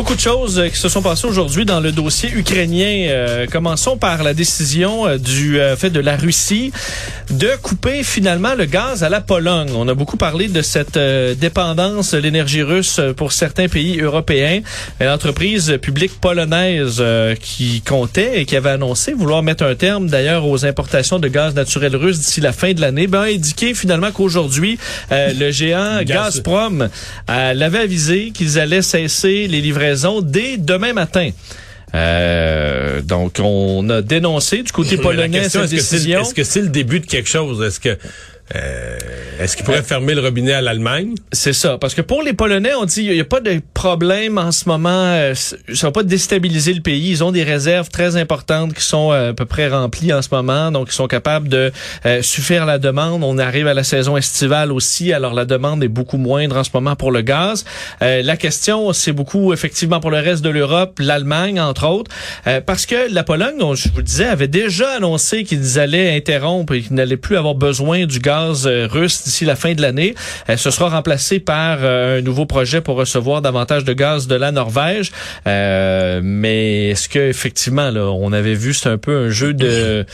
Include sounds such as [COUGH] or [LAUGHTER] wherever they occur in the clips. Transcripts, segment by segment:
Beaucoup de choses euh, qui se sont passées aujourd'hui dans le dossier ukrainien. Euh, commençons par la décision euh, du fait de la Russie de couper finalement le gaz à la Pologne. On a beaucoup parlé de cette dépendance de l'énergie russe pour certains pays européens. L'entreprise publique polonaise qui comptait et qui avait annoncé vouloir mettre un terme d'ailleurs aux importations de gaz naturel russe d'ici la fin de l'année, ben, a indiqué finalement qu'aujourd'hui le géant [LAUGHS] Gazprom l'avait avisé qu'ils allaient cesser les livraisons dès demain matin. Euh, donc, on a dénoncé du côté polonais cette décision. Est-ce que c'est le début de quelque chose? Est-ce que euh, est-ce qu'il pourrait euh, fermer le robinet à l'Allemagne? C'est ça. Parce que pour les Polonais, on dit il n'y a pas de problème en ce moment. Euh, ça va pas déstabiliser le pays. Ils ont des réserves très importantes qui sont à peu près remplies en ce moment. Donc, ils sont capables de suffire à la demande. On arrive à la saison estivale aussi. Alors, la demande est beaucoup moindre en ce moment pour le gaz. la question, c'est beaucoup effectivement pour le reste de l'Europe, l'Allemagne, entre autres. parce que la Pologne, dont je vous le disais, avait déjà annoncé qu'ils allaient interrompre et qu'ils n'allaient plus avoir besoin du gaz euh, russe d'ici la fin de l'année. Elle ce sera remplacé par euh, un nouveau projet pour recevoir davantage de gaz de la Norvège. Euh, mais est-ce que effectivement, là, on avait vu, c'est un peu un jeu de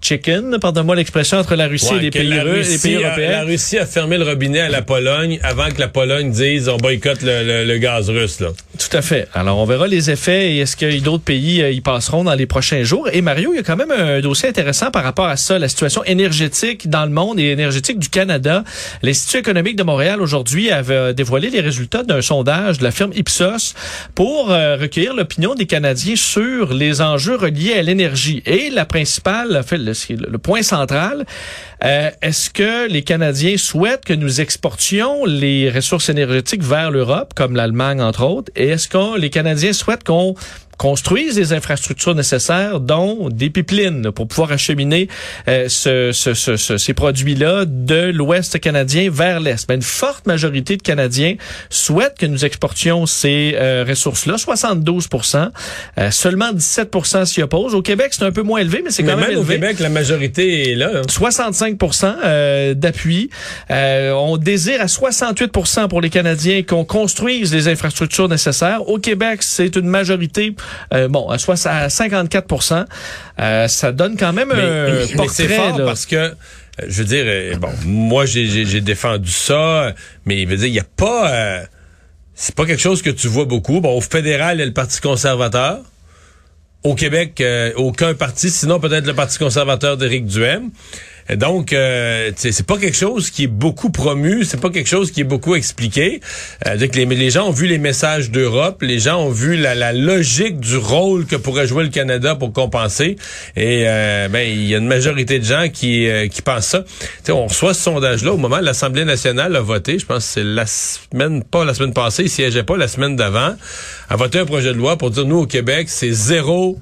chicken, pardonne-moi l'expression, entre la Russie et les pays, russes, les pays européens? la Russie a fermé le robinet à la Pologne avant que la Pologne dise on boycotte le, gaz russe. Là. Tout à fait. Alors, on verra les effets et est-ce que d'autres pays y passeront dans les prochains jours. Et Mario, il y a quand même un dossier intéressant par rapport à ça, la situation énergétique dans le monde et énergétique du Canada. L'Institut économique de Montréal aujourd'hui avait dévoilé les résultats d'un sondage de la firme Ipsos pour euh, recueillir l'opinion des Canadiens sur les enjeux reliés à l'énergie. Et la principale, le, le point central, euh, est-ce que les Canadiens souhaitent que nous exportions les ressources énergétiques vers l'Europe, comme l'Allemagne entre autres, et est-ce que les Canadiens souhaitent qu'on construisent les infrastructures nécessaires, dont des pipelines pour pouvoir acheminer euh, ce, ce, ce, ces produits-là de l'Ouest canadien vers l'Est. Mais une forte majorité de Canadiens souhaitent que nous exportions ces euh, ressources-là, 72% euh, Seulement 17% s'y opposent. Au Québec, c'est un peu moins élevé, mais c'est quand même, élevé. au Québec, la majorité est là. 65% hein. d'appui. on désire à 68% pour les Canadiens qu'on construise les infrastructures nécessaires. Au Québec, c'est une majorité euh, bon, soit à 54% euh, ça donne quand même un portrait. Fort parce que euh, je veux dire, bon, moi j'ai défendu ça, mais il veut dire, il y a pas, c'est pas quelque chose que tu vois beaucoup. Bon, au fédéral, il y a le Parti conservateur. Au Québec, aucun parti, sinon peut-être le Parti conservateur d'Éric Duhem. Donc, euh, c'est pas quelque chose qui est beaucoup promu, c'est pas quelque chose qui est beaucoup expliqué. Euh, les, gens ont vu les messages d'Europe, les gens ont vu la, logique du rôle que pourrait jouer le Canada pour compenser. Et euh, ben, il y a une majorité de gens qui, euh, pensent ça. On reçoit ce sondage-là au moment où l'Assemblée nationale a voté, je pense que c'est la semaine, pas la semaine passée, il siégeait pas la semaine d'avant, a voté un projet de loi pour dire, nous, au Québec, c'est zéro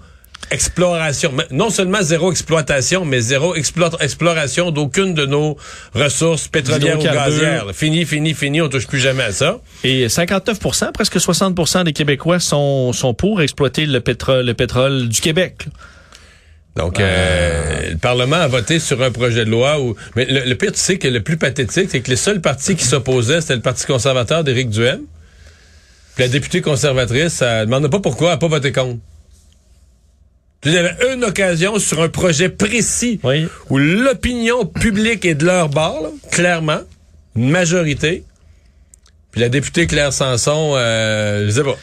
exploration, non seulement zéro exploitation, mais zéro exploration d'aucune de nos ressources pétrolières ou gazières. Fini, fini, fini, on touche plus jamais à ça. Et 59% presque 60% des Québécois sont, sont pour exploiter le pétrole, le pétrole du Québec. Donc, euh, le Parlement a voté sur un projet de loi où... Mais le, pire, tu sais que le plus pathétique, c'est que les seuls partis qui s'opposaient, c'était le Parti conservateur d'Éric Duhem. Puis la députée conservatrice, elle demande pas pourquoi elle n'a pas voté contre. Il y avait une occasion sur un projet précis où l'opinion publique est de leur bord, clairement, une majorité. Puis la députée Claire Sanson, euh, je sais pas.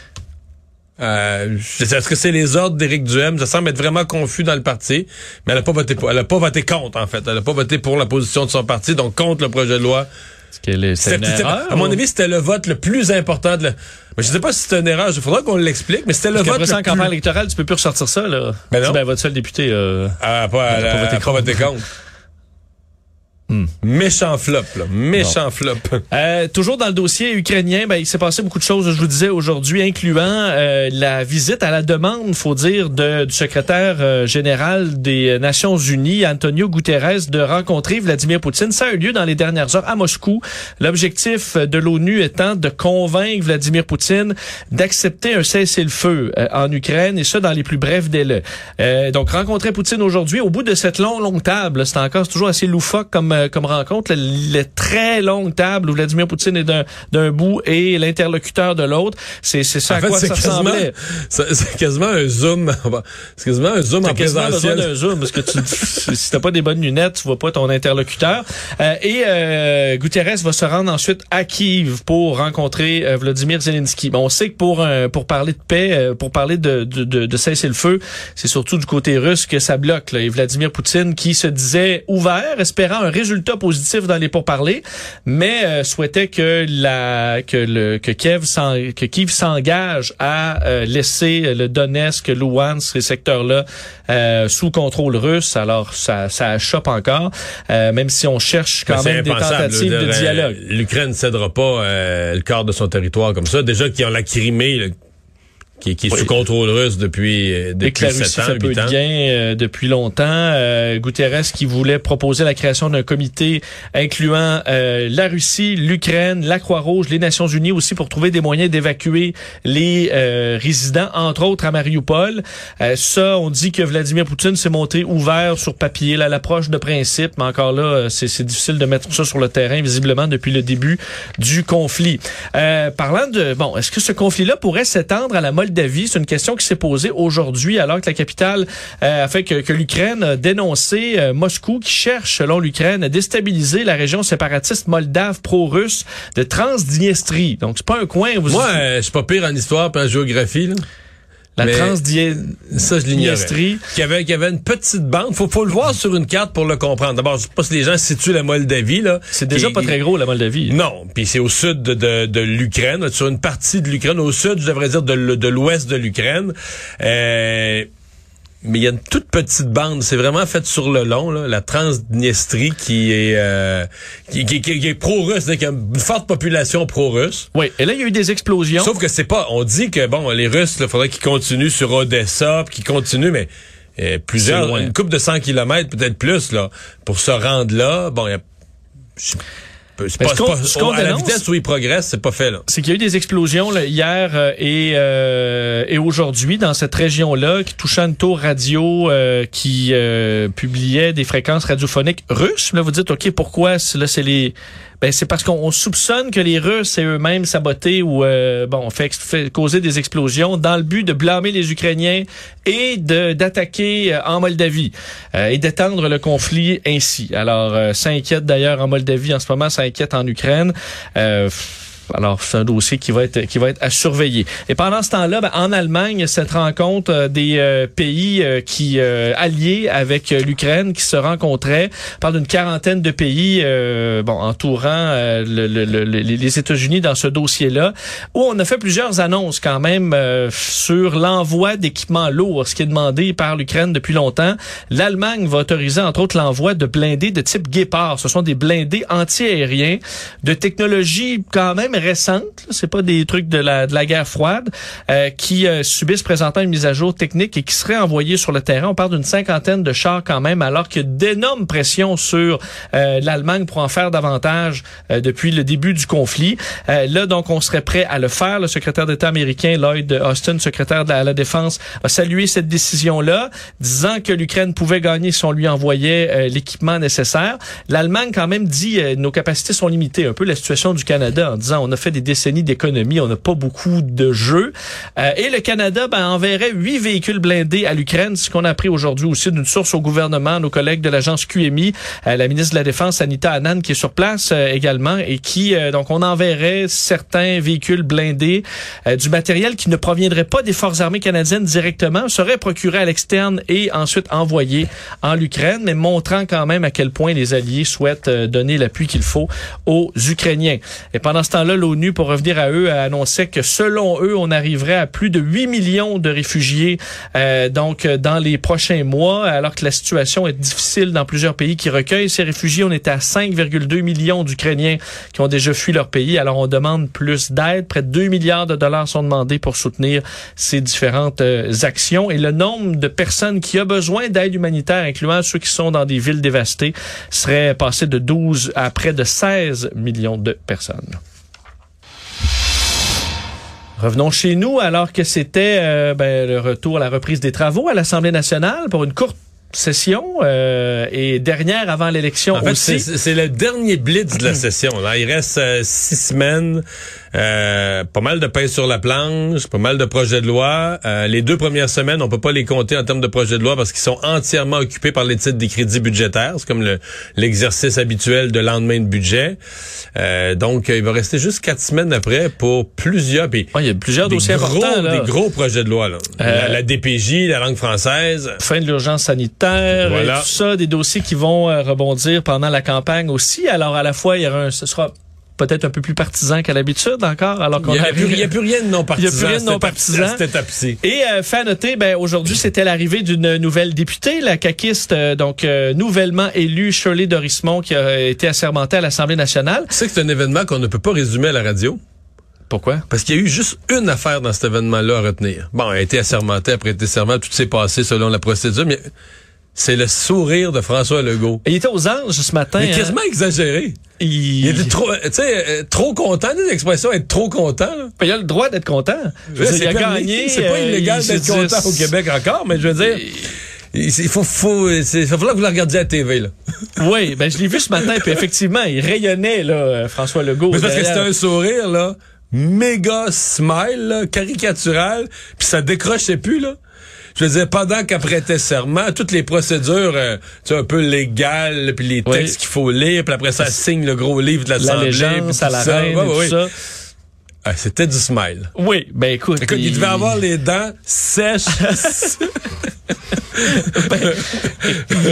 Euh, Est-ce que c'est les ordres d'Éric Duhem? Ça semble être vraiment confus dans le parti, mais elle n'a pas voté pour, elle a pas voté contre, en fait. Elle n'a pas voté pour la position de son parti, donc contre le projet de loi à mon avis, c'était le vote le plus important de la... Mais je sais pas si c'est une erreur. Il faudra qu'on l'explique, mais c'était le vote. le en campagne électorale, tu peux plus ressortir ça, là. Ben non. Ben, votre seul député, euh, ah, pas, pas, voté contre. Méchant flop, là. Méchant flop. Euh, toujours dans le dossier ukrainien, ben, il s'est passé beaucoup de choses, je vous disais aujourd'hui, incluant euh, la visite à la demande, faut dire, de, du secrétaire euh, général des Nations Unies, Antonio Guterres, de rencontrer Vladimir Poutine. Ça a eu lieu dans les dernières heures à Moscou. L'objectif de l'ONU étant de convaincre Vladimir Poutine d'accepter un cessez-le-feu en Ukraine, et ça dans les plus brefs délais. donc, rencontrer Poutine aujourd'hui, au bout de cette longue, longue table, c'est encore toujours assez loufoque comme euh, comme, rencontre, la, très longue table où Vladimir Poutine est d'un bout et l'interlocuteur de l'autre. C'est ça à quoi ça ressemblait. [LAUGHS] C'est quasiment un zoom. [LAUGHS] C'est quasiment un zoom en présentiel. d'un zoom parce que tu, si t'as pas des bonnes lunettes, tu vois pas ton interlocuteur. Euh, et euh, Guterres va se rendre ensuite à Kiev pour rencontrer euh, Vladimir Zelensky. Bon, on sait que pour pour parler de paix, pour parler de de, de, de cesser le feu, c'est surtout du côté russe que ça bloque. Là. Et Vladimir Poutine qui se disait ouvert, espérant un résultat positif dans les pourparlers, mais euh, souhaitait que la que le que Kiev que Kiev s'engage à euh, laisser le Donetsk, Luhansk, ces secteurs-là euh, sous contrôle russe. Alors ça ça chope encore, même si on cherche quand même des tentatives de, dialogue. L'Ukraine ne cédera pas le quart de son territoire comme ça. Déjà qu'ils ont la Crimée, qui, qui est sous contrôle russe depuis, euh, depuis 7 ans, peu De gain, euh, depuis longtemps. Euh, Guterres qui voulait proposer la création d'un comité incluant euh, la Russie, l'Ukraine, la Croix-Rouge, les Nations Unies aussi pour trouver des moyens d'évacuer les résidents, entre autres à Mariupol. ça, on dit que Vladimir Poutine s'est monté ouvert sur papier, là, l'approche de principe, mais encore là, c'est difficile de mettre ça sur le terrain, visiblement, depuis le début du conflit. parlant de, bon, est-ce que ce conflit-là pourrait s'étendre à la Moldavie? Moldavie. C'est une question qui s'est posée aujourd'hui alors que la capitale euh, a fait que, l'Ukraine a dénoncé euh, Moscou qui cherche, selon l'Ukraine, à déstabiliser la région séparatiste moldave pro-russe de Transdniestrie. Donc, c'est pas un coin. Vous Moi, euh, je suis pas pire en histoire et en géographie. Là. La Transdniestrie. Qui avait, qui avait une petite bande. Faut, faut le voir sur une carte pour le comprendre. D'abord, je sais pas si les gens situent la Moldavie, là. C'est déjà pas très gros, la Moldavie. Non. Puis c'est au sud de, de, de l'Ukraine, sur une partie de l'Ukraine. Au sud, je devrais dire, de, de l'ouest de l'Ukraine. Euh, mais il y a une toute petite bande. C'est vraiment fait sur le long, là, la Transdniestrie qui est euh, qui, qui, qui, est pro-russe, qui a une forte population pro-russe. Oui. Et là, il y a eu des explosions. Sauf que c'est pas. On dit que bon, les Russes, il faudrait qu'ils continuent sur Odessa, qu'ils continuent, mais euh, plusieurs, une coupe de 100 kilomètres, peut-être plus, là, pour se rendre là. Bon, il y a c'est pas, pas, à la vitesse où il progresse, c'est pas fait là. C'est qu'il y a eu des explosions là, hier euh, et euh, et aujourd'hui dans cette région-là qui touchait une tour radio euh, qui publiait des fréquences radiophoniques russes. Là, vous dites ok pourquoi là c'est les ben c'est parce qu'on soupçonne que les Russes et eux-mêmes saboté ou euh, bon fait, fait, causer des explosions dans le but de blâmer les Ukrainiens et d'attaquer euh, en Moldavie euh, et d'étendre le conflit ainsi. Alors s'inquiète d'ailleurs en Moldavie en ce moment, s'inquiète en Ukraine. Alors, c'est un dossier qui va être qui va être à surveiller. Et pendant ce temps-là, ben, en Allemagne, cette rencontre euh, des euh, pays euh, qui alliés avec l'Ukraine qui se rencontraient, on parle d'une quarantaine de pays, bon, entourant les États-Unis dans ce dossier-là, où on a fait plusieurs annonces quand même sur l'envoi d'équipements lourds, ce qui est demandé par l'Ukraine depuis longtemps. L'Allemagne va autoriser entre autres l'envoi de blindés de type Guépard. Ce sont des blindés anti-aériens de technologie quand même récentes, c'est pas des trucs de la, de la guerre froide, euh, qui euh, subissent présentement une mise à jour technique et qui seraient envoyés sur le terrain. On parle d'une cinquantaine de chars quand même, alors qu'il y a d'énormes pressions sur euh, l'Allemagne pour en faire davantage depuis le début du conflit. là, donc, on serait prêt à le faire. Le secrétaire d'État américain Lloyd Austin, secrétaire de la, Défense, a salué cette décision-là, disant que l'Ukraine pouvait gagner si on lui envoyait l'équipement nécessaire. L'Allemagne, quand même, dit nos capacités sont limitées. Un peu la situation du Canada en disant on a fait des décennies d'économie, on n'a pas beaucoup de jeux. Euh, et le Canada ben, enverrait huit véhicules blindés à l'Ukraine, ce qu'on a appris aujourd'hui aussi d'une source au gouvernement, nos collègues de l'agence QMI, euh, la ministre de la Défense Anita Anand qui est sur place euh, également et qui donc on enverrait certains véhicules blindés, du matériel qui ne proviendrait pas des forces armées canadiennes directement, serait procuré à l'externe et ensuite envoyé en l'Ukraine, mais montrant quand même à quel point les alliés souhaitent donner l'appui qu'il faut aux Ukrainiens. Et pendant ce temps-là l'ONU, pour revenir à eux, annonçait que selon eux, on arriverait à plus de 8 millions de réfugiés euh, donc dans les prochains mois, alors que la situation est difficile dans plusieurs pays qui recueillent ces réfugiés. On était à 5,2 millions d'Ukrainiens qui ont déjà fui leur pays. Alors on demande plus d'aide. Près de 2 milliards de dollars sont demandés pour soutenir ces différentes euh, actions. Et le nombre de personnes qui ont besoin d'aide humanitaire, incluant ceux qui sont dans des villes dévastées, serait passé de 12 à près de 16 millions de personnes. Revenons chez nous alors que c'était euh, ben, le retour à la reprise des travaux à l'Assemblée nationale pour une courte session euh, et dernière avant l'élection en fait, aussi. C'est le dernier blitz de la session. Là. Il reste euh, six semaines. Euh, pas mal de pain sur la planche, pas mal de projets de loi. Euh, les deux premières semaines, on peut pas les compter en termes de projets de loi parce qu'ils sont entièrement occupés par les titres des crédits budgétaires. C'est comme l'exercice habituel de lendemain de budget. Euh, donc, il va rester juste quatre semaines après pour plusieurs pays. il y a plusieurs dossiers gros, importants. Là. Des gros projets de loi. Là. La, la, DPJ, la langue française. Fin de l'urgence sanitaire, voilà. tout ça, des dossiers qui vont rebondir pendant la campagne aussi. Alors, à la fois, il y aura un, ce sera peut-être un peu plus partisan qu'à l'habitude encore. Alors qu'on il n'y a, a, plus rien de non partisan. [LAUGHS] Il n'y a plus rien de non partisan. Et euh, fait à noter, ben aujourd'hui c'était l'arrivée d'une nouvelle députée, la caquiste, euh, donc euh, nouvellement élue Shirley Dorismont, qui a été assermentée à l'Assemblée nationale. Tu sais que c'est un événement qu'on ne peut pas résumer à la radio. Pourquoi? Parce qu'il y a eu juste une affaire dans cet événement-là à retenir. Bon, elle a été assermentée, après été serment, tout s'est passé selon la procédure, mais c'est le sourire de François Legault. Il était aux anges ce matin. Mais quasiment hein? exagéré. Il... il... était trop, tu sais, trop content. L'expression être trop content. Là. Il a le droit d'être content. Je veux dire, il a gagné. C'est pas illégal d'être content au Québec encore, mais je veux dire. Il faut, faut, il va falloir que vous la regardiez à la TV, là. [LAUGHS] oui, ben, je l'ai vu ce matin, puis effectivement, il rayonnait, là, François Legault. Mais parce que c'était un sourire, là, méga smile, là, caricatural, puis ça décrochait plus, là je veux dire, pendant qu'elle prêtait serment, toutes les procédures, euh, tu sais, un peu légales, puis les textes qu'il faut lire, puis après ça, elle signe le gros livre de l'Assemblée. L'allégeance à la reine, ouais, ouais, tout ça. Ah, C'était du smile. Oui, ben écoute. écoute il... il devait avoir les dents sèches. [LAUGHS] ben,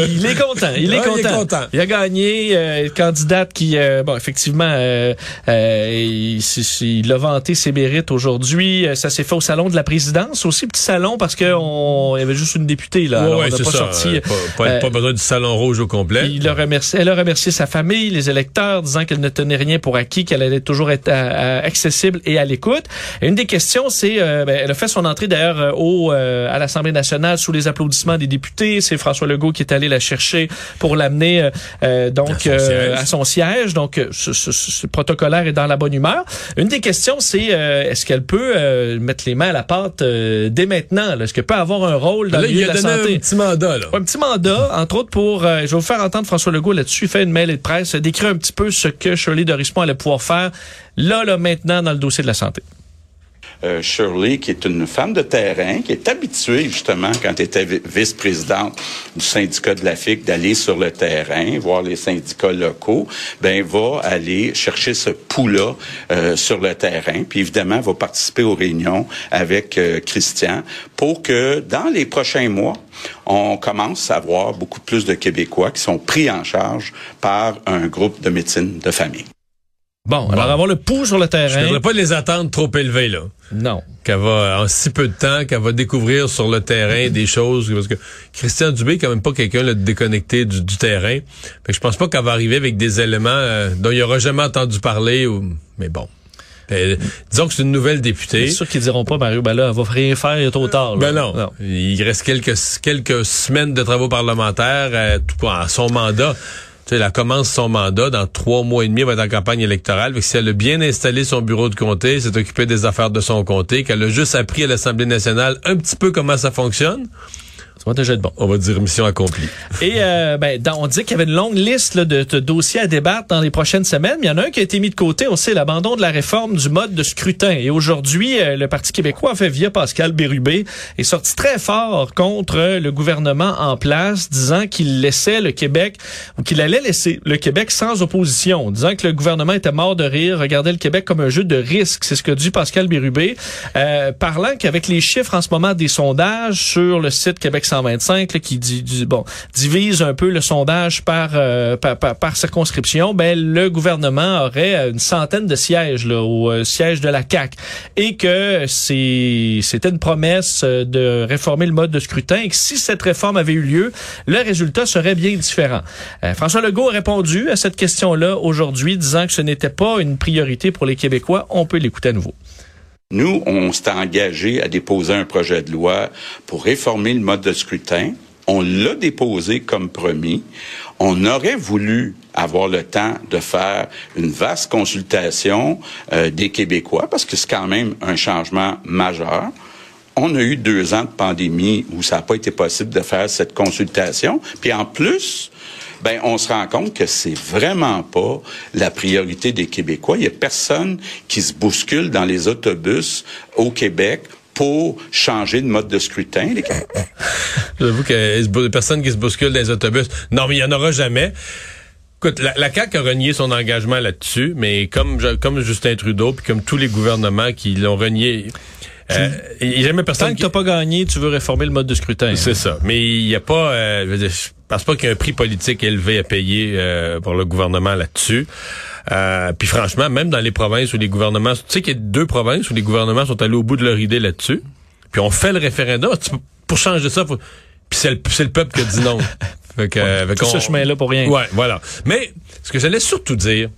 il est content. Il est, Ouais, content. il est content. Il a gagné. Euh, candidate qui, euh, bon, effectivement, euh, euh, il, il a vanté ses mérites aujourd'hui. Euh, Ça s'est fait au salon de la présidence aussi, petit salon parce que on, il y avait juste une députée là. Ouais, on n'a pas ça. sorti. Pas, pas- pas besoin du salon rouge au complet. il a remercié, elle a remercié sa famille, les électeurs, disant qu'elle ne tenait rien pour acquis, qu'elle allait toujours être accessible et à l'écoute. Une des questions, c'est, euh, ben, elle a fait son entrée d'ailleurs euh, au euh, à l'Assemblée nationale sous les applaudissements des députés. C'est François Legault qui est allé la chercher pour l'amener euh, euh, donc À son euh, siège. à son siège. Donc, ce, ce- ce protocolaire est dans la bonne humeur. Une des questions, c'est euh, est-ce qu'elle peut euh, mettre les mains à la pâte euh, dès maintenant? Est-ce qu'elle peut avoir un rôle dans Là, le il milieu a de la donné santé? un petit mandat, là. Un petit mandat, entre autres pour, euh, je vais vous faire entendre François Legault là-dessus, il fait une mail de presse, décrit un petit peu ce que Shirley Dorismont allait pouvoir faire là, là, maintenant, dans le dossier de la santé. Euh, Shirley, qui est une femme de terrain, qui est habituée justement, quand elle était vi- vice-présidente du syndicat de la FIC, d'aller sur le terrain, voir les syndicats locaux, ben va aller chercher ce pouls-là euh, sur le terrain, puis évidemment va participer aux réunions avec euh, Christian pour que dans les prochains mois, on commence à voir beaucoup plus de Québécois qui sont pris en charge par un groupe de médecine de famille. Bon, alors avoir le pouls sur le Je terrain. voudrais pas les attendre trop élevées, là. Non. Qu'elle va, en si peu de temps, qu'elle va découvrir sur le terrain des choses. Parce que Christian Dubé est quand même pas quelqu'un de déconnecté du, du terrain. Fait que je pense pas qu'elle va arriver avec des éléments euh, dont il aura jamais entendu parler. Ou... Mais bon. Euh, disons que c'est une nouvelle députée. C'est sûr qu'ils diront pas, Mario, ben là, elle va rien faire, il est trop tard. là. Ben non. Il reste quelques quelques semaines de travaux parlementaires euh, tout à son mandat. Tu sais, elle commence son mandat dans trois mois et demi, elle va être en campagne électorale. Fait que si elle a bien installé son bureau de comté, s'est occupé des affaires de son comté, qu'elle a juste appris à l'Assemblée nationale un petit peu comment ça fonctionne, On va dire mission accomplie. Et euh, ben, on dit qu'il y avait une longue liste là, de, dossiers à débattre dans les prochaines semaines. Mais il y en a un qui a été mis de côté. On sait l'abandon de la réforme du mode de scrutin. Et aujourd'hui, euh, le Parti québécois, fait via Pascal Bérubé, est sorti très fort contre le gouvernement en place, disant qu'il laissait le Québec ou qu'il allait laisser le Québec sans opposition, disant que le gouvernement était mort de rire, regardait le Québec comme un jeu de risque. C'est ce que dit Pascal Bérubé, euh, parlant qu'avec les chiffres en ce moment des sondages sur le site Québec 125 là, qui dit, bon, divise un peu le sondage par, euh, par, circonscription, ben, le gouvernement aurait euh, une centaine de sièges là, au euh, siège de la CAQ et que c'était une promesse de réformer le mode de scrutin et que si cette réforme avait eu lieu, le résultat serait bien différent. François Legault a répondu à cette question-là aujourd'hui, disant que ce n'était pas une priorité pour les Québécois. On peut l'écouter à nouveau. Nous, on s'est engagé à déposer un projet de loi pour réformer le mode de scrutin. On l'a déposé comme promis. On aurait voulu avoir le temps de faire une vaste consultation euh, des Québécois parce que c'est quand même un changement majeur. On a eu deux ans de pandémie où ça n'a pas été possible de faire cette consultation. Puis en plus, ben on se rend compte que c'est vraiment pas la priorité des Québécois. Il y a personne qui se bouscule dans les autobus au Québec pour changer de mode de scrutin. Les- [LAUGHS] J'avoue y a personne qui se bouscule dans les autobus. Non, mais il n'y en aura jamais. Écoute, la, la CAQ a renié son engagement là-dessus, mais comme, comme Justin Trudeau, puis comme tous les gouvernements qui l'ont renié, euh, il n'y a jamais personne Tant que qui... t'as pas gagné, tu veux réformer le mode de scrutin. C'est ça. Mais il n'y a pas... Euh, je veux dire, je pense pas qu'il y ait un prix politique élevé à payer euh, pour le gouvernement là-dessus. Euh, puis franchement, même dans les provinces où les gouvernements... Tu sais qu'il y a deux provinces où les gouvernements sont allés au bout de leur idée là-dessus. Puis on fait le référendum. Pour changer ça, faut... puis c'est le, le peuple qui a dit non. [LAUGHS] fait que, euh, fait Tout ce chemin-là pour rien. Ouais, voilà. Mais ce que j'allais surtout dire,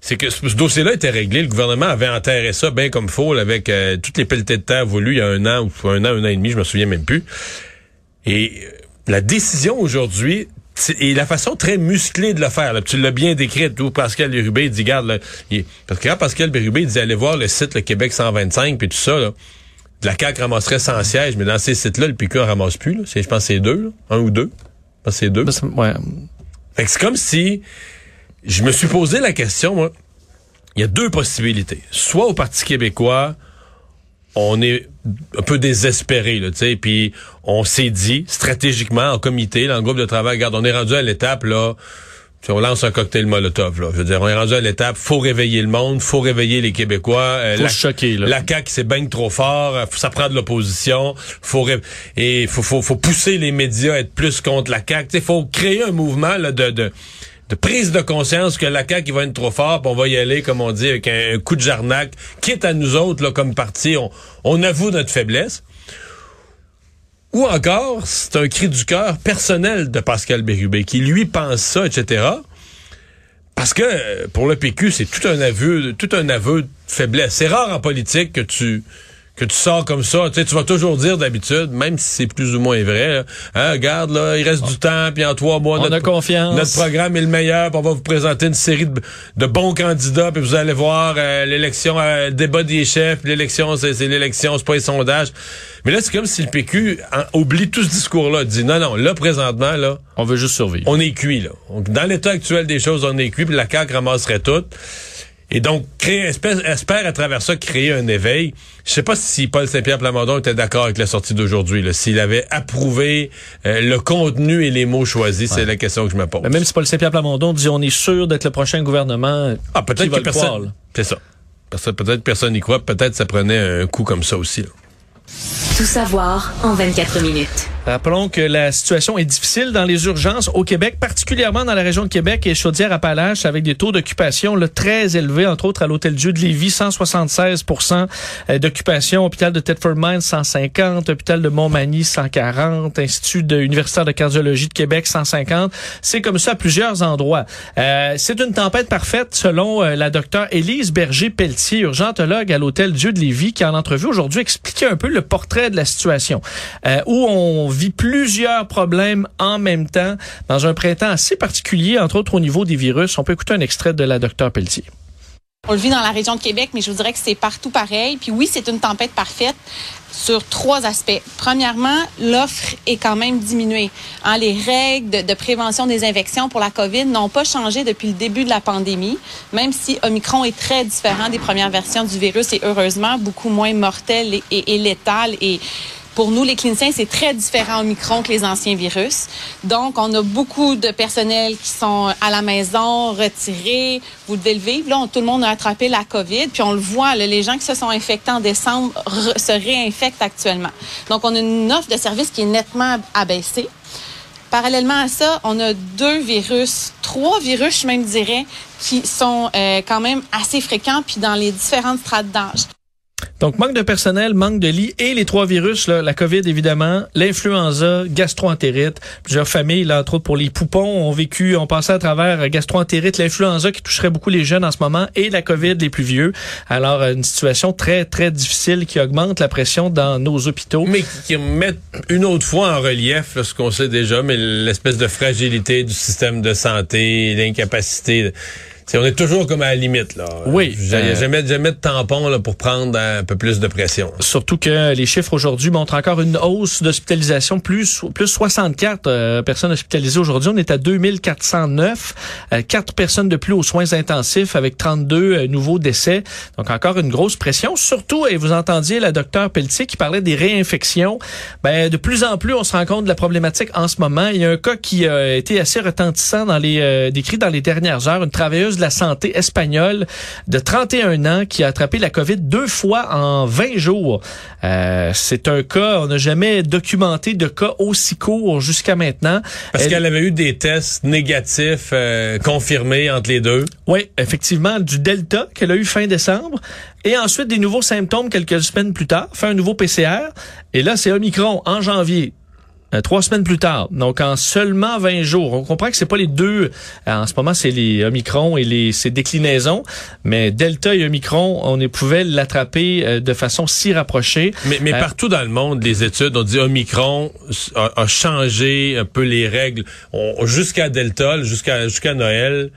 c'est que ce, ce dossier-là était réglé. Le gouvernement avait enterré ça bien comme faut, là, avec euh, toutes les pelletées de terre voulues il y a un an ou un an, un an et demi, je me souviens même plus. Et euh, la décision aujourd'hui, et la façon très musclée de le faire, là, tu l'as bien décrit, tout Pascal Bérubé, dit, garde, là, il- parce que quand Pascal Bérubé dit, allez voir le site, le Québec 125, puis tout ça, là, la CAQ ramasserait 100 sièges, mais dans ces sites-là, le PQ en ramasse plus. Là. C'est, je pense que c'est deux, là. un ou deux. Je pense que c'est deux. Ben, ouais. Fait que c'est comme si je me suis posé la question, moi. Il y a deux possibilités. Soit au Parti québécois, on est un peu désespéré, là, tu sais, puis on s'est dit, stratégiquement, en comité, le groupe de travail, regarde, on est rendu à l'étape, là, on lance un cocktail Molotov, là. Je veux dire, on est rendu à l'étape, faut réveiller le monde, faut réveiller les Québécois. euh, Faut la, choquer, là. La CAQ, c'est baigne trop fort, euh, ça prend de l'opposition, faut ré- et faut, faut, faut pousser les médias à être plus contre la CAQ. Il faut créer un mouvement là, de, de, de prise de conscience que la CAQ va être trop fort, on va y aller, comme on dit, avec un, un coup de jarnac, quitte à nous autres, là, comme parti, on, on avoue notre faiblesse. Ou encore, c'est un cri du cœur personnel de Pascal Bérubé, qui lui pense ça, etc. Parce que euh, pour le PQ, c'est tout un aveu, tout un aveu de faiblesse. C'est rare en politique que tu que tu sors comme ça. Tu sais, tu vas toujours dire d'habitude, même si c'est plus ou moins vrai, là, Hein, regarde, là, il reste du temps, puis en trois mois, On notre, a confiance. notre programme est le meilleur, puis on va vous présenter une série de, de bons candidats, puis vous allez voir euh, l'élection, euh, débat des chefs, l'élection, c'est c'est l'élection, c'est pas les sondages. Mais là, c'est comme si le PQ en- oublie tout ce discours-là, dit non, non, là, présentement, là, On veut juste survivre. on est cuit, là. Donc, dans l'état actuel des choses, on est cuit, puis la CAQ ramasserait tout. Et donc, créer, espère, espère à travers ça créer un éveil. Je sais pas si Paul Saint-Pierre Plamondon était d'accord avec la sortie d'aujourd'hui, là, s'il avait approuvé euh, le contenu et les mots choisis, c'est la question que je me pose. Mais même si Paul Saint-Pierre Plamondon dit on est sûr d'être le prochain gouvernement, ah, peut-être que personne. C'est ça. Parce que Peut-être personne n'y croit. Peut-être ça prenait un coup comme ça aussi. là. Tout savoir en 24 minutes. Rappelons que la situation est difficile dans les urgences au Québec, particulièrement dans la région de Québec et Chaudière-Appalaches, avec des taux d'occupation très élevés, entre autres à l'Hôtel Dieu de Lévis, 176 euh, d'occupation, hôpital de Thetford Mines, 150, hôpital de Montmagny, 140, Institut de, universitaire de cardiologie de Québec, 150. C'est comme ça à plusieurs endroits. Euh, C'est une tempête parfaite, selon euh, la docteure Élise Berger-Pelletier, urgentologue à l'Hôtel Dieu de Lévis, qui en entrevue aujourd'hui expliquait un peu le portrait de la situation, euh, où on vit plusieurs problèmes en même temps dans un printemps assez particulier, entre autres au niveau des virus. On peut écouter un extrait de la docteure Pelletier. On le vit dans la région de Québec, mais je vous dirais que c'est partout pareil. Puis oui, c'est une tempête parfaite sur trois aspects. Premièrement, l'offre est quand même diminuée. Hein, les règles de, prévention des infections pour la COVID n'ont pas changé depuis le début de la pandémie, même si Omicron est très différent des premières versions du virus et heureusement beaucoup moins mortel et, et- et létal et pour nous, les cliniciens, c'est très différent Omicron que les anciens virus. Donc, on a beaucoup de personnel qui sont à la maison, retirés. Vous devez le vivre. Là, tout le monde a attrapé la COVID. Puis on le voit, là, les gens qui se sont infectés en décembre re- se réinfectent actuellement. Donc, on a une offre de service qui est nettement abaissée. Parallèlement à ça, on a deux virus, trois virus, je même dirais, qui sont euh, quand même assez fréquents puis dans les différentes strates d'âge. Donc, manque de personnel, manque de lits et les trois virus, la COVID évidemment, l'influenza, gastroentérite. Plusieurs familles, là, entre autres pour les poupons, ont vécu, ont passé à travers euh, gastroentérite, l'influenza qui toucherait beaucoup les jeunes en ce moment et la COVID les plus vieux. Alors, euh, une situation très, très difficile qui augmente la pression dans nos hôpitaux. Mais qui mettent une autre fois en relief là, ce qu'on sait déjà, mais l'espèce de fragilité du système de santé, l'incapacité. On est toujours comme à la limite. là. Oui. A Euh, jamais, jamais de tampon là, pour prendre un peu plus de pression. Surtout que les chiffres aujourd'hui montrent encore une hausse d'hospitalisation, plus plus 64 euh, personnes hospitalisées aujourd'hui. On est à 2409, euh, 4 personnes de plus aux soins intensifs avec 32 euh, nouveaux décès. Donc encore une grosse pression. Surtout, et vous entendiez la docteur Pelletier qui parlait des réinfections. Ben, de plus en plus, on se rend compte de la problématique en ce moment. Il y a un cas qui a été assez retentissant dans les euh, décrit dans les dernières heures. Une travailleuse de la santé espagnole de 31 ans qui a attrapé la COVID deux fois en 20 jours. Euh, c'est un cas, on n'a jamais documenté de cas aussi court jusqu'à maintenant. Parce Elle- qu'elle avait eu des tests négatifs euh, confirmés entre les deux. Oui, effectivement, du Delta qu'elle a eu fin décembre. Et ensuite, des nouveaux symptômes quelques semaines plus tard. Fait un nouveau PCR. Et là, c'est Omicron en janvier. Euh, trois semaines plus tard, donc en seulement 20 jours. On comprend que c'est pas les deux. euh, en ce moment, c'est les Omicron et les ses déclinaisons, mais Delta et Omicron, on pouvait l'attraper euh, de façon si rapprochée. Mais, mais partout dans le monde, les études ont dit Omicron a, a changé un peu les règles. Jusqu'à Delta, jusqu'à jusqu'à Noël,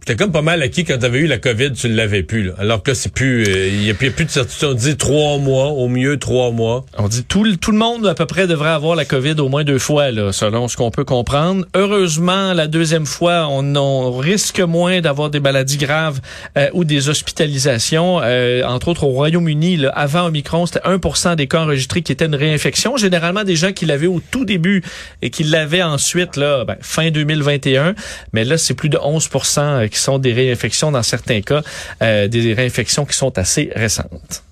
c'était comme pas mal acquis quand t'avais eu la COVID, tu l'avais plus. Là. Alors que là, c'est plus, euh, il y a plus, il y a plus de certitude. On dit trois mois, au mieux trois mois. On dit tout, tout le monde à peu près devrait avoir la COVID au moins deux fois, là, selon ce qu'on peut comprendre. Heureusement, la deuxième fois, on, on risque moins d'avoir des maladies graves euh, ou des hospitalisations. Euh, entre autres, au Royaume-Uni, avant Omicron, c'était 1% des cas enregistrés qui étaient une réinfection. Généralement, des gens qui l'avaient au tout début et qui l'avaient ensuite, là, ben, fin 2021. Mais là, c'est plus de 11 qui sont des réinfections dans certains cas, euh, des réinfections qui sont assez récentes.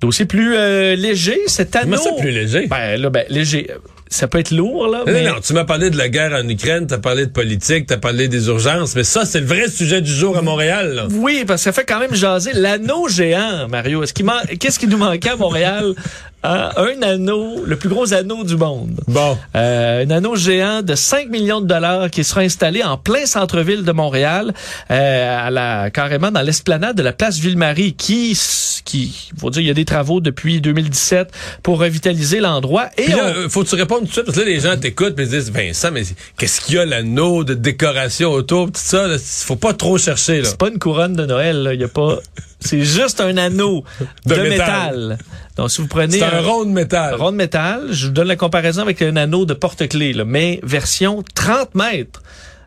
Dossier plus euh, léger, cet anneau. Comment ça plus léger? Ben là, ben léger. Ça peut être lourd, là. Non, mais... non, non, tu m'as parlé de la guerre en Ukraine, t'as parlé de politique, t'as parlé des urgences, mais ça, c'est le vrai sujet du jour à Montréal. là. Oui, parce que ça fait quand même jaser l'anneau géant, Mario. Est-ce qu'il man- Qu'est-ce qui nous manquait à Montréal? [LAUGHS] Hein, Un anneau, le plus gros anneau du monde. Bon. Euh, un anneau géant de 5 millions de dollars qui sera installé en plein centre-ville de Montréal, euh, à la, carrément dans l'esplanade de la place Ville-Marie, qui, qui, faut dire, il y a des travaux depuis 2017 pour revitaliser l'endroit. Et Puis là, on- euh, faut que tu répondes tout de suite, parce que là, les gens t'écoutent et se disent, Vincent, mais qu'est-ce qu'il y a l'anneau de décoration autour, tout ça, là, faut pas trop chercher. C'est pas une couronne de Noël, là. Y a pas. C'est juste un anneau De de, métal. métal. Donc, si vous prenez C'est un rond de métal. rond de métal, je vous donne la comparaison avec un anneau de porte-clés, mais version 30 mètres.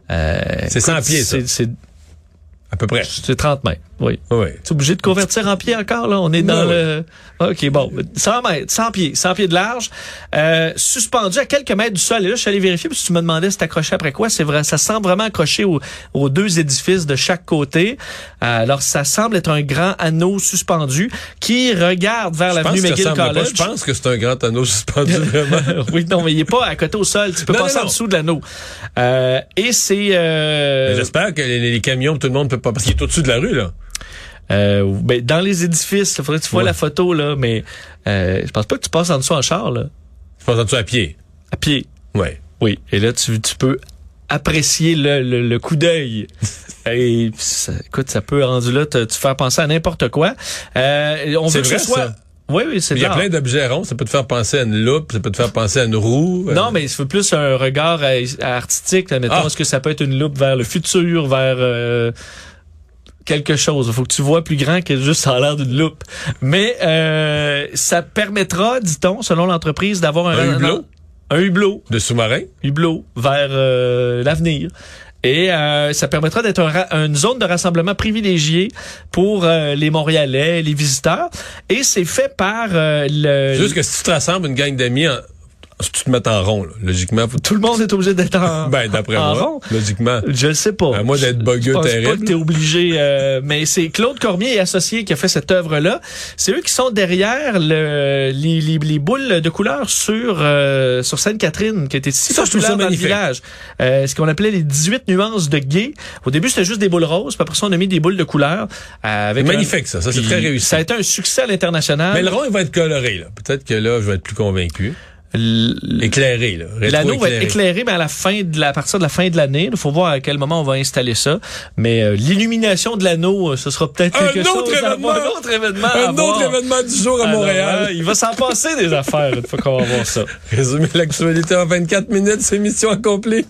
Euh, C'est 100 écoute, pieds, ça. À peu près. c'est 30 mètres, oui. Oui. Tu es obligé de convertir en pieds encore, là? On est dans Oui, le... OK, bon. 100 mètres, 100 pieds, 100 pieds de large, euh, suspendu à quelques mètres du sol. Et là, je suis allé vérifier, parce que tu me demandais si accroché après quoi. C'est vrai, ça semble vraiment accroché au- aux deux édifices de chaque côté. Euh, alors, ça semble être un grand anneau suspendu qui regarde vers l'avenue McGill pas. College. Je pense que c'est un grand anneau suspendu, [LAUGHS] vraiment. oui, non, mais il est pas à côté au sol. Tu peux Non, passer non, en dessous de l'anneau. Euh, et c'est... euh, J'espère que les, les camions, tout le monde peut pas, parce qu'il est au-dessus de la rue, là. Euh, ben, dans les édifices, il faudrait que tu vois Ouais. la photo, là, mais euh, je pense pas que tu passes en dessous en char, là, Je pense en dessous à pied. à pied. Ouais. Oui. Et là, tu, tu peux apprécier le, le, le coup d'œil. [LAUGHS] Et ça, écoute, ça peut, rendu là, te, te faire penser à n'importe quoi. Euh, on veut que ce soit... ça. Oui, oui, c'est Il y a plein d'objets ronds, ça peut te faire penser à une loupe, ça peut te faire penser à une roue. euh, Non, mais c'est plus un regard euh, artistique. là. Mettons, Ah. est-ce que ça peut être une loupe vers le futur, vers euh, quelque chose? Il faut que tu vois plus grand que juste ça a l'air d'une loupe. Mais euh, ça permettra, dit-on, selon l'entreprise, d'avoir un, Un hublot? Un, hublot. De sous-marin. Hublot vers euh, l'avenir. Et euh, ça permettra d'être un une zone de rassemblement privilégiée pour euh, les Montréalais, les visiteurs. Et c'est fait par euh, le... Juste que si tu te rassembles une gang d'amis, en- si tu te mets en rond, là, logiquement, faut Tout le monde est obligé d'être en, [LAUGHS] Ben, d'après moi, rond. logiquement. Je le sais pas. À moins d'être bogueux Je pense pas terrible. que t'es obligé. euh, mais c'est Claude Cormier et associé qui a fait cette œuvre-là. C'est eux qui sont derrière le, les, les, les boules de couleur sur euh, sur Sainte-Catherine, qui était si Ça, populaire ça dans le village. Euh, ce qu'on appelait les 18 nuances de gay. Au début, c'était juste des boules roses. Puis après ça, on a mis des boules de couleur. euh, avec un- magnifique, ça. Ça, c'est très réussi. Ça a été un succès à l'international. Mais le rond, il va être coloré, là. Peut-être que là, je vais être plus convaincu. Éclairé, là. L'anneau va être éclairé mais à la fin de la à partir de la fin de l'année. Il faut voir à quel moment on va installer ça. Mais euh, l'illumination de l'anneau, euh, ce sera peut-être Un quelque autre chose événement! Un autre événement. Un autre événement du jour à Alors, Montréal. euh, il va s'en passer des affaires une fois qu'on va voir ça. [LAUGHS] Résumer l'actualité en 24 minutes, c'est mission accomplie.